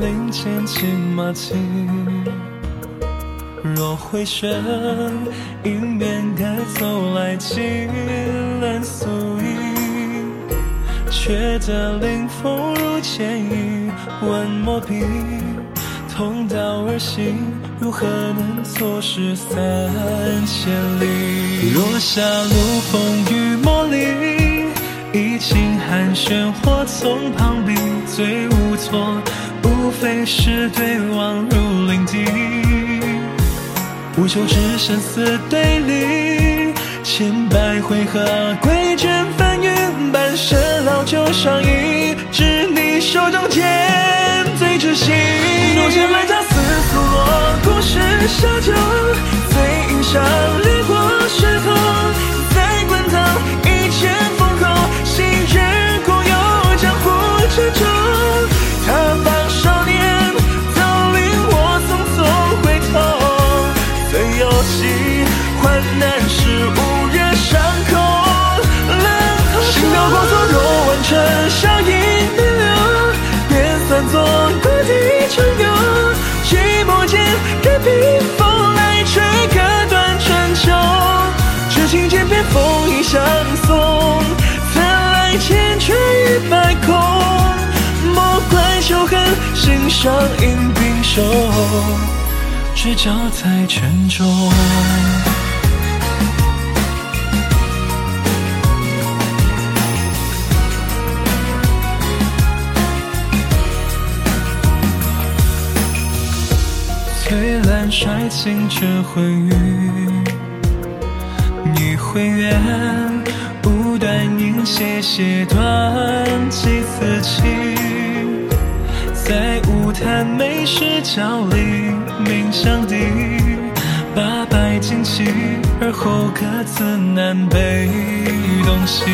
林间牵马蹄。若回旋，迎面歌走来，几 lần 素衣，却得临风如剑意，问墨笔，同道而行，如何能错失三千里？若下路风雨磨砺，一襟寒暄或从旁避，最无措，无非是对望如临敌。无休止生死对立，千百回合归卷翻云，半生老酒上意，知你手中剑最知心。若见来家似素落，故事小酒，醉饮上掠过时空，在滚烫一剑封喉，昔日共游江湖之中。若万春，笑饮弥留，便算作故地重游。寂寞间，任笔锋来吹，隔断春秋。痴情渐变风影相送，曾来千锤与百孔。莫怪仇恨，心上因冰手。只脚在沉重。翠兰率清这昏雨，你回远，无端音斜斜断几次情。在舞坛美食角里鸣响笛，八拜旌旗，而后各自南北东西。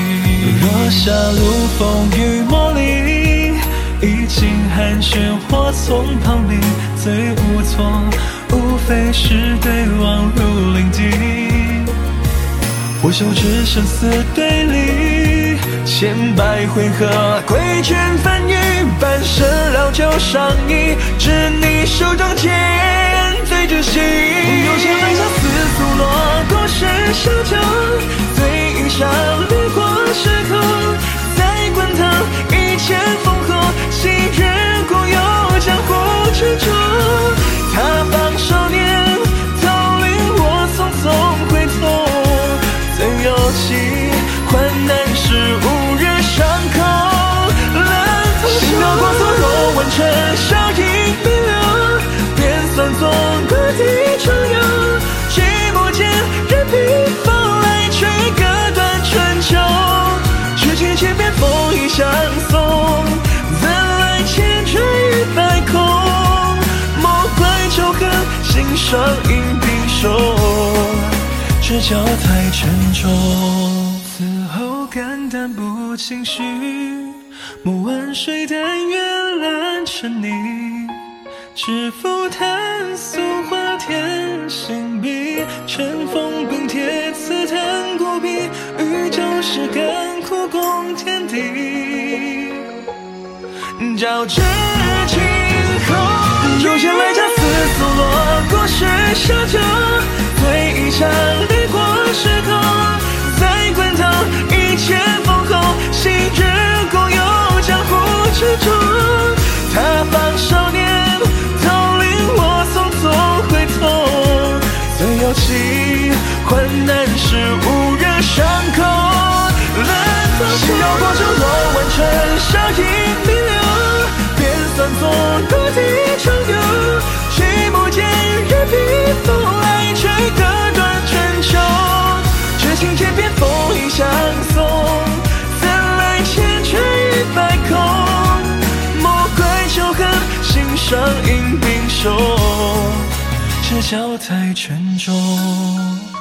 若下路风雨磨砺，一襟寒暄或从旁避，最无措，飞逝对望如临敌。不休止生死对立，千百回合归卷翻雨，半生老酒上衣，知你地重游。寂寞间，任凭风来吹，割断春秋。痴情千遍风雨相送，怎来千锤与百孔？莫怪仇恨，心上因冰手。只脚太沉重，此后肝胆不情绪，莫问谁但愿揽成泥。知否叹俗话欲旧时甘苦共天地。照至今后，有些来家似素落，故事小酒，醉一场掠过时空，再滚烫一剑封喉，昔日共游江湖之中。他方少年，早令我匆匆回头。最有期，患难时无便算作故地重游。寂寞间，任笔锋来吹，割断春秋。痴情渐变风影相送，怎来千锤与百孔？莫怪仇恨，心上因冰手，这脚太沉重。